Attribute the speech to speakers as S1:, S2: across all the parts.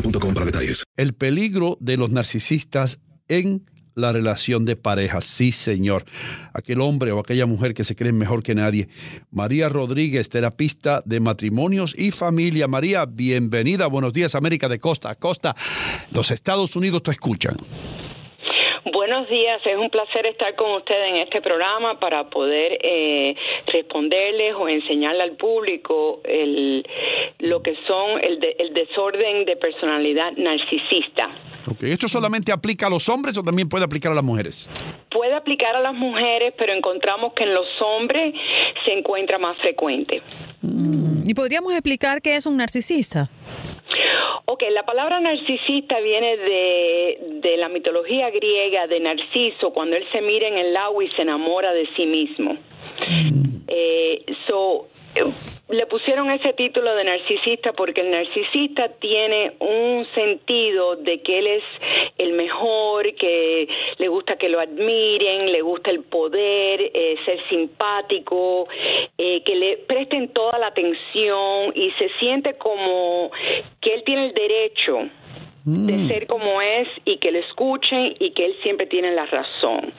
S1: detalles.
S2: El peligro de los narcisistas en la relación de pareja. Sí, señor. Aquel hombre o aquella mujer que se cree mejor que nadie. María Rodríguez, terapista de matrimonios y familia. María, bienvenida. Buenos días, América de costa a costa. Los Estados Unidos te escuchan.
S3: Buenos días, es un placer estar con ustedes en este programa para poder eh, responderles o enseñarle al público el, lo que son el, de- el desorden de personalidad narcisista.
S2: ¿Esto solamente aplica a los hombres o también puede aplicar a las mujeres?
S3: Puede aplicar a las mujeres, pero encontramos que en los hombres se encuentra más frecuente.
S4: ¿Y podríamos explicar qué es un narcisista?
S3: Ok, la palabra narcisista viene de, de la mitología griega de Narciso, cuando él se mira en el agua y se enamora de sí mismo. Eh, so, eh, le pusieron ese título de narcisista porque el narcisista tiene un sentido de que él es el mejor, que le gusta que lo admiren, le gusta el poder, eh, ser simpático, eh, que le presten toda la atención y se siente como que él tiene el derecho de ser como es y que lo escuchen y que él siempre tiene la razón.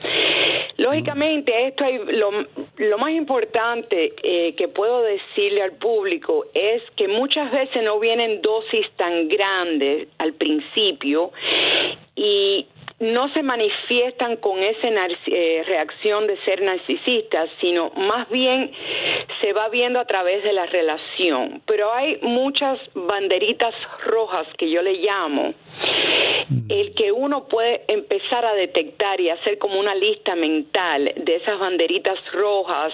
S3: Lógicamente, esto hay, lo, lo más importante eh, que puedo decirle al público es que muchas veces no vienen dosis tan grandes al principio y no se manifiestan con esa eh, reacción de ser narcisistas, sino más bien se va viendo a través de la relación. Pero hay muchas banderitas rojas que yo le llamo, el que uno puede empezar a detectar y hacer como una lista mental de esas banderitas rojas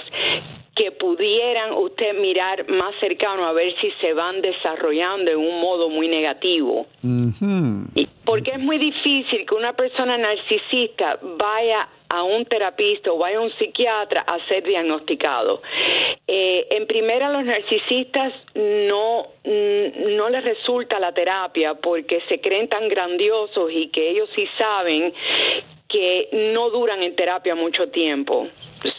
S3: que pudieran usted mirar más cercano a ver si se van desarrollando en un modo muy negativo. Y- Porque es muy difícil que una persona narcisista vaya a un terapista o vaya a un psiquiatra a ser diagnosticado. Eh, en primera, los narcisistas no, mm, no les resulta la terapia porque se creen tan grandiosos y que ellos sí saben que no duran en terapia mucho tiempo.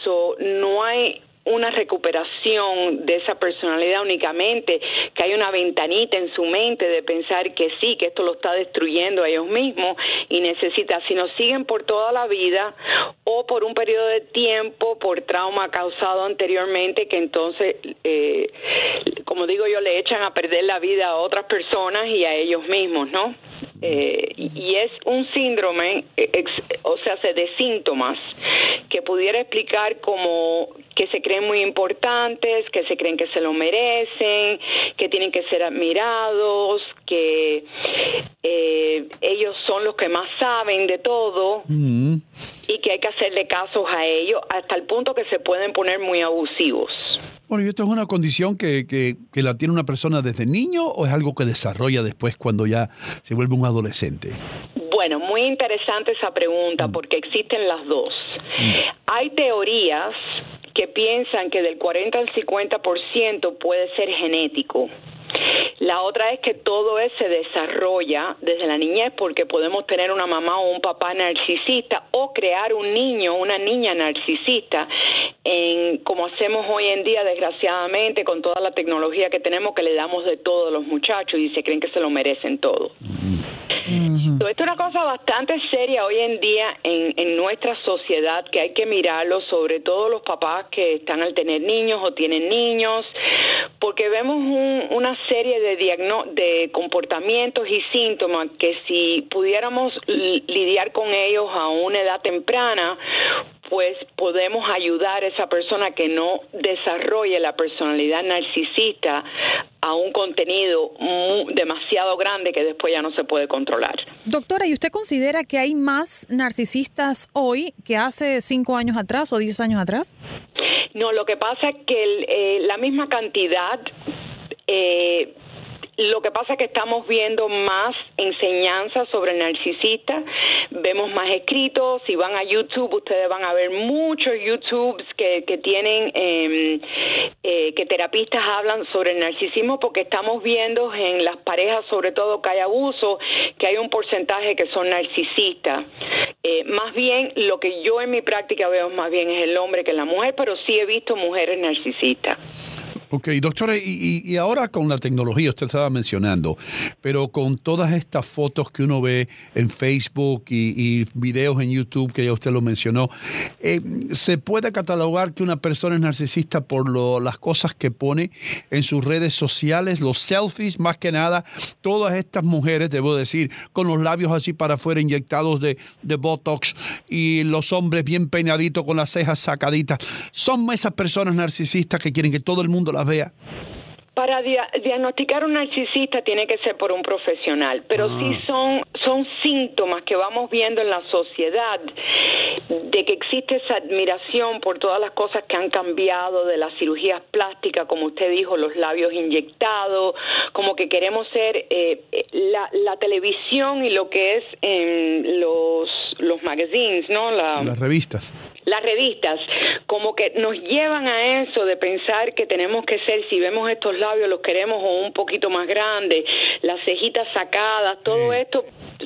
S3: So, no hay una recuperación de esa personalidad únicamente, que hay una ventanita en su mente de pensar que sí, que esto lo está destruyendo a ellos mismos y necesita, si no siguen por toda la vida o por un periodo de tiempo, por trauma causado anteriormente, que entonces, eh, como digo yo, le echan a perder la vida a otras personas y a ellos mismos, ¿no? Eh, y es un síndrome, eh, o sea, se de síntomas que pudiera explicar como que se creen muy importantes, que se creen que se lo merecen, que tienen que ser admirados, que eh, ellos son los que más saben de todo y que hay que hacerle casos a ellos hasta el punto que se pueden poner muy abusivos.
S2: Bueno, ¿y esto es una condición que, que, que la tiene una persona desde niño o es algo que desarrolla después cuando ya se vuelve un adolescente?
S3: Bueno, muy interesante esa pregunta porque existen las dos. Hay teorías que piensan que del 40 al 50% puede ser genético. La otra es que todo eso se desarrolla desde la niñez porque podemos tener una mamá o un papá narcisista o crear un niño o una niña narcisista en como hacemos hoy en día desgraciadamente con toda la tecnología que tenemos que le damos de todo a los muchachos y se creen que se lo merecen todo. Esto es una cosa bastante seria hoy en día en, en nuestra sociedad que hay que mirarlo, sobre todo los papás que están al tener niños o tienen niños, porque vemos un, una serie de, diagno de comportamientos y síntomas que si pudiéramos lidiar con ellos a una edad temprana, pues podemos ayudar a esa persona que no desarrolle la personalidad narcisista a un contenido demasiado grande que después ya no se puede controlar.
S4: Doctora, ¿y usted considera que hay más narcisistas hoy que hace cinco años atrás o diez años atrás?
S3: No, lo que pasa es que el, eh, la misma cantidad eh, lo que pasa es que estamos viendo más enseñanzas sobre el narcisista, vemos más escritos, si van a YouTube ustedes van a ver muchos YouTubes que, que tienen, eh, eh, que terapistas hablan sobre el narcisismo porque estamos viendo en las parejas, sobre todo que hay abuso, que hay un porcentaje que son narcisistas. Eh, más bien, lo que yo en mi práctica veo más bien es el hombre que la mujer, pero sí he visto mujeres narcisistas.
S2: Ok, doctora, y, y, ahora con la tecnología, usted estaba mencionando, pero con todas estas fotos que uno ve en Facebook y, videos en YouTube, que ya usted lo mencionó, eh, ¿se puede catalogar que una persona es narcisista por lo, las cosas que pone en sus redes sociales, los selfies, más que nada, todas estas mujeres, debo decir, con los labios así para afuera inyectados de, de Botox y los hombres bien peinaditos con las cejas sacaditas, ¿son esas personas narcisistas que quieren que todo el mundo las vea?
S3: Para dia diagnosticar un narcisista tiene que ser por un profesional, pero ah. sí son, son síntomas que vamos viendo en la sociedad de que existe esa admiración por todas las cosas que han cambiado, de las cirugías plásticas, como usted dijo, los labios inyectados, como que queremos ser eh, la, la, televisión y lo que es en los, los magazines, ¿no?
S2: La, las revistas.
S3: Las revistas como que nos llevan a eso de pensar que tenemos que ser, si vemos estos labios los queremos o un poquito más grandes, las cejitas sacadas, todo esto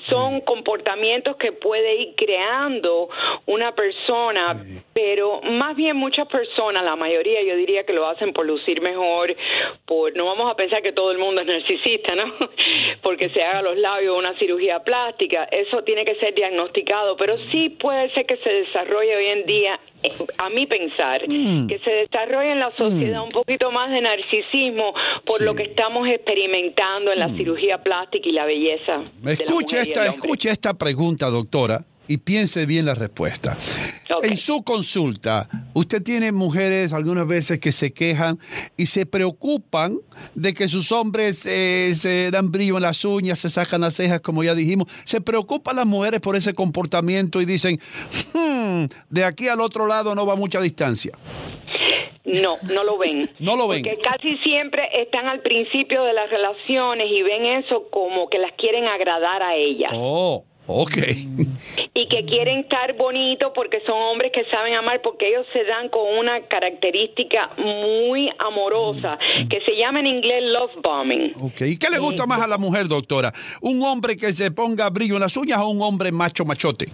S3: son comportamientos que puede ir creando una persona, pero más bien muchas personas, la mayoría yo diría que lo hacen por lucir mejor, por no vamos a pensar que todo el mundo es narcisista, ¿no? Porque se haga los labios una cirugía plástica, eso tiene que ser diagnosticado, pero sí puede ser que se desarrolle hoy en día a mi pensar, mm. que se desarrolle en la sociedad mm. un poquito más de narcisismo por sí. lo que estamos experimentando en la mm. cirugía plástica y la belleza.
S2: Escuche esta, escuche esta pregunta, doctora y piense bien la respuesta. Okay. En su consulta, usted tiene mujeres algunas veces que se quejan y se preocupan de que sus hombres eh, se dan brillo en las uñas, se sacan las cejas, como ya dijimos. Se preocupan las mujeres por ese comportamiento y dicen, hmm, de aquí al otro lado no va mucha distancia.
S3: No, no lo ven.
S2: no lo ven.
S3: Porque casi siempre están al principio de las relaciones y ven eso como que las quieren agradar a ellas.
S2: Oh. Ok.
S3: Y que quieren estar bonitos porque son hombres que saben amar, porque ellos se dan con una característica muy amorosa, que se llama en inglés love bombing.
S2: Ok. ¿Y qué le gusta más a la mujer, doctora? ¿Un hombre que se ponga brillo en las uñas o un hombre macho machote?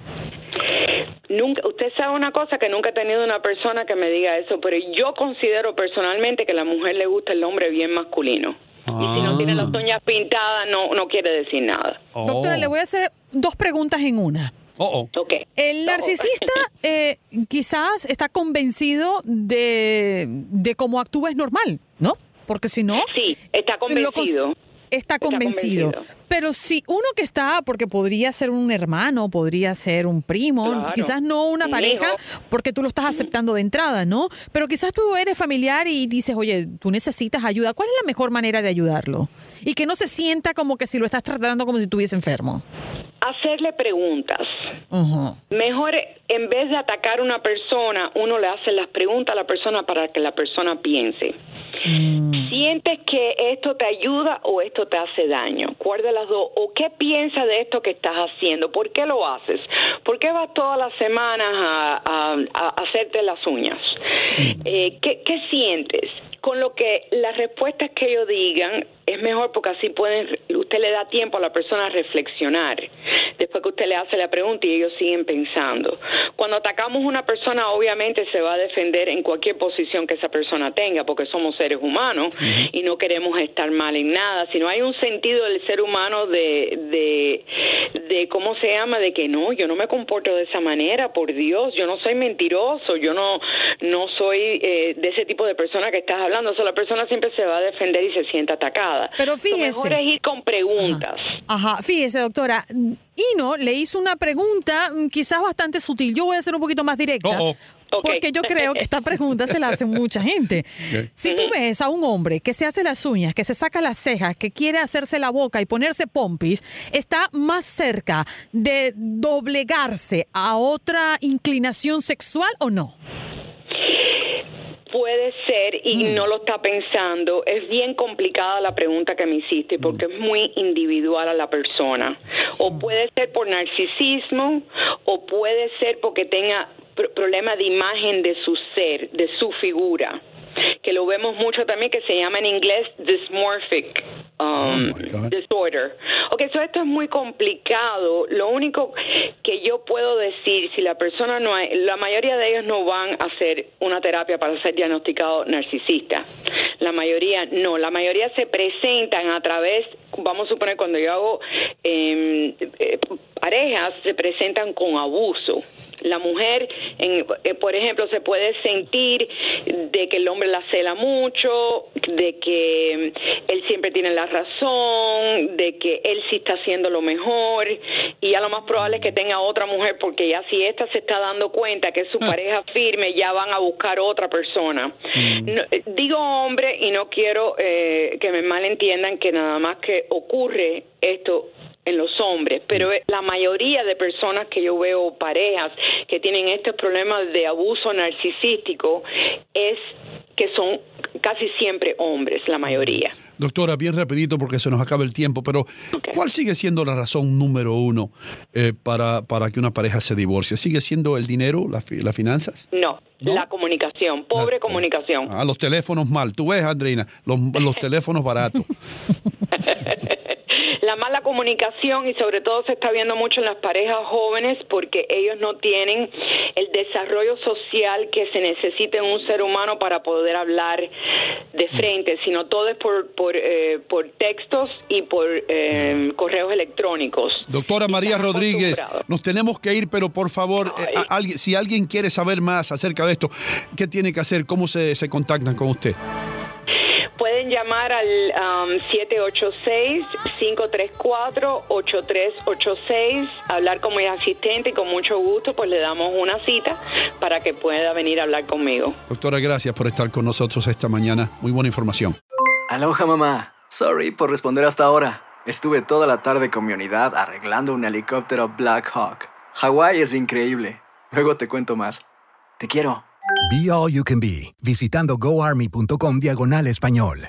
S3: Nunca, usted sabe una cosa que nunca he tenido una persona que me diga eso, pero yo considero personalmente que a la mujer le gusta el hombre bien masculino. Ah. Y si no tiene las uñas pintadas, no, no quiere decir nada.
S4: Oh. Doctora, le voy a hacer dos preguntas en una.
S2: Oh, oh.
S3: Okay.
S4: El narcisista eh, quizás está convencido de, de cómo actúa es normal, ¿no? Porque si no...
S3: Sí, está convencido.
S4: Está convencido. está convencido. Pero si uno que está, porque podría ser un hermano, podría ser un primo,
S3: claro.
S4: quizás no una
S3: un
S4: pareja,
S3: hijo.
S4: porque tú lo estás aceptando de entrada, ¿no? Pero quizás tú eres familiar y dices, oye, tú necesitas ayuda. ¿Cuál es la mejor manera de ayudarlo? Y que no se sienta como que si lo estás tratando como si estuviese enfermo.
S3: Hacer hacerle preguntas. Mejor en vez de atacar a una persona, uno le hace las preguntas a la persona para que la persona piense. ¿Sientes que esto te ayuda o esto te hace daño? ¿Cuál de las dos? ¿O qué piensas de esto que estás haciendo? ¿Por qué lo haces? ¿Por qué vas todas las semanas a, a- a hacerte las uñas? Eh, ¿qué, ¿Qué sientes? Con lo que las respuestas que ellos digan es mejor porque así pueden, usted le da tiempo a la persona a reflexionar después que usted le hace la pregunta y ellos siguen pensando. Cuando atacamos a una persona, obviamente se va a defender en cualquier posición que esa persona tenga, porque somos seres humanos y no queremos estar mal en nada. Si no hay un sentido del ser humano de, de, de cómo se llama, de que no, yo no me comporto de esa manera, por Dios, yo no soy mentiroso, yo no, no soy eh, de ese tipo de persona que estás hablando. O sea, la persona siempre se va a defender y se siente atacada.
S4: Pero
S3: Lo
S4: fíjese.
S3: mejor es ir con preguntas.
S4: Ajá, fíjese, doctora. Ino le hizo una pregunta mm, quizás bastante sutil. Yo voy a ser un poquito más directa.
S3: Oh,
S4: Porque yo creo que esta pregunta se la hace mucha gente. Si tú ves a un hombre que se hace las uñas, que se saca las cejas, que quiere hacerse la boca y ponerse pompis, ¿está más cerca de doblegarse a otra inclinación sexual o no?
S3: Puede ser y no lo está pensando. Es bien complicada la pregunta que me hiciste porque es muy individual a la persona. O puede ser por narcisismo o puede ser porque tenga pr- problema de imagen de su ser, de su figura. Que lo vemos mucho también, que se llama en inglés dysmorphic um, disorder. Ok, so esto es muy complicado. Lo único que yo puedo decir, si la persona no hay, la mayoría de ellos no van a hacer una terapia para ser diagnosticado narcisista. La mayoría no. La mayoría se presentan a través, vamos a suponer, cuando yo hago eh, eh, parejas, se presentan con abuso. La mujer, en- eh, por ejemplo, se puede sentir de que el hombre la cela mucho, de que mm, él siempre tiene la razón, de que él sí está haciendo lo mejor y ya lo más probable es que tenga otra mujer porque ya si esta se está dando cuenta que es su pareja firme, ya van a buscar otra persona. No, eh, digo hombre y no quiero eh, que me malentiendan que nada más que ocurre esto en los hombres, pero eh, la mayoría de personas que yo veo parejas que tienen estos problemas de abuso narcisístico es que son casi siempre hombres, la mayoría.
S2: Doctora, bien rapidito porque se nos acaba el tiempo, pero ¿cuál sigue siendo la razón número uno eh, para, para que una pareja se divorcie? ¿Sigue siendo el dinero, la las finanzas?
S3: No, la comunicación, pobre comunicación.
S2: Ah, los teléfonos mal. Tú ves, Andreina, los, los teléfonos baratos.
S3: La mala comunicación y sobre todo se está viendo mucho en las parejas jóvenes porque ellos no tienen el desarrollo social que se necesita en un ser humano para poder hablar de frente, sino todo es por, por, eh, por textos y por eh, correos electrónicos.
S2: Doctora María Rodríguez, nos tenemos que ir, pero por favor, eh, a- si alguien quiere saber más acerca de esto, ¿qué tiene que hacer? ¿Cómo se, se contactan con usted?
S3: Llamar al um, 786-534-8386, hablar con mi asistente y con mucho gusto pues le damos una cita para que pueda venir a hablar conmigo.
S2: Doctora, gracias por estar con nosotros esta mañana. Muy buena información.
S5: Aloha mamá. Sorry por responder hasta ahora. Estuve toda la tarde con mi unidad arreglando un helicóptero Black Hawk. Hawái es increíble. Luego te cuento más. Te quiero.
S6: Be All You Can Be, visitando goarmy.com diagonal español.